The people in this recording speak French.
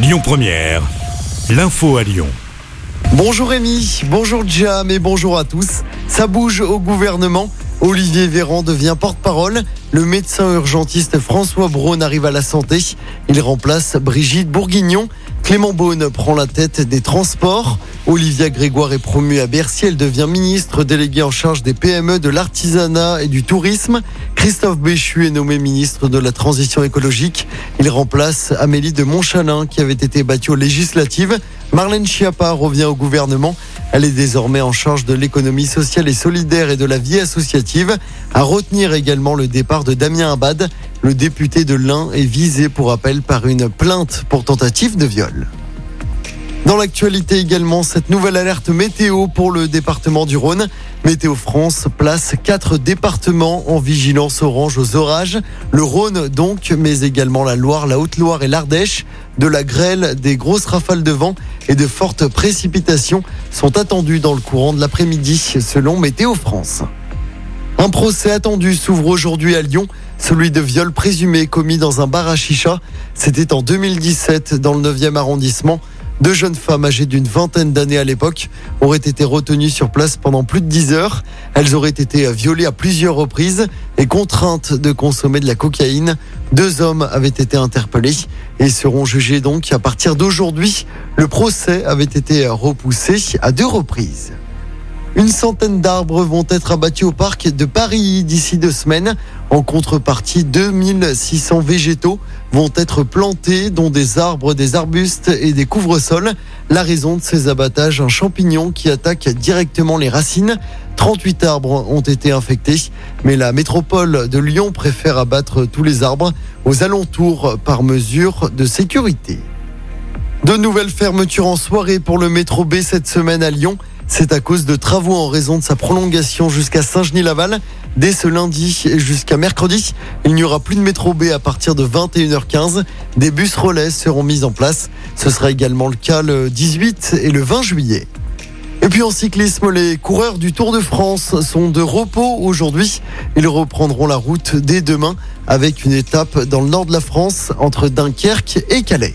Lyon Première, l'info à Lyon. Bonjour Rémi, bonjour Jam et bonjour à tous. Ça bouge au gouvernement. Olivier Véran devient porte-parole. Le médecin urgentiste François Braun arrive à la santé. Il remplace Brigitte Bourguignon. Clément Beaune prend la tête des transports. Olivia Grégoire est promue à Bercy. Elle devient ministre déléguée en charge des PME, de l'artisanat et du tourisme. Christophe Béchu est nommé ministre de la transition écologique. Il remplace Amélie de Montchalin qui avait été battue aux législatives. Marlène Schiappa revient au gouvernement. Elle est désormais en charge de l'économie sociale et solidaire et de la vie associative. À retenir également le départ de Damien Abad. Le député de l'Ain est visé pour appel par une plainte pour tentative de viol. Dans l'actualité également, cette nouvelle alerte météo pour le département du Rhône. Météo France place quatre départements en vigilance orange aux orages. Le Rhône donc, mais également la Loire, la Haute-Loire et l'Ardèche. De la grêle, des grosses rafales de vent et de fortes précipitations sont attendues dans le courant de l'après-midi selon Météo France. Un procès attendu s'ouvre aujourd'hui à Lyon, celui de viol présumé commis dans un bar à chicha. C'était en 2017 dans le 9e arrondissement. Deux jeunes femmes âgées d'une vingtaine d'années à l'époque auraient été retenues sur place pendant plus de 10 heures. Elles auraient été violées à plusieurs reprises et contraintes de consommer de la cocaïne. Deux hommes avaient été interpellés et seront jugés donc à partir d'aujourd'hui. Le procès avait été repoussé à deux reprises. Une centaine d'arbres vont être abattus au parc de Paris d'ici deux semaines. En contrepartie, 2600 végétaux vont être plantés, dont des arbres, des arbustes et des couvre-sols. La raison de ces abattages, un champignon qui attaque directement les racines. 38 arbres ont été infectés, mais la métropole de Lyon préfère abattre tous les arbres aux alentours par mesure de sécurité. De nouvelles fermetures en soirée pour le métro B cette semaine à Lyon. C'est à cause de travaux en raison de sa prolongation jusqu'à Saint-Genis-Laval. Dès ce lundi jusqu'à mercredi, il n'y aura plus de métro B à partir de 21h15. Des bus relais seront mis en place. Ce sera également le cas le 18 et le 20 juillet. Et puis en cyclisme, les coureurs du Tour de France sont de repos aujourd'hui. Ils reprendront la route dès demain avec une étape dans le nord de la France entre Dunkerque et Calais.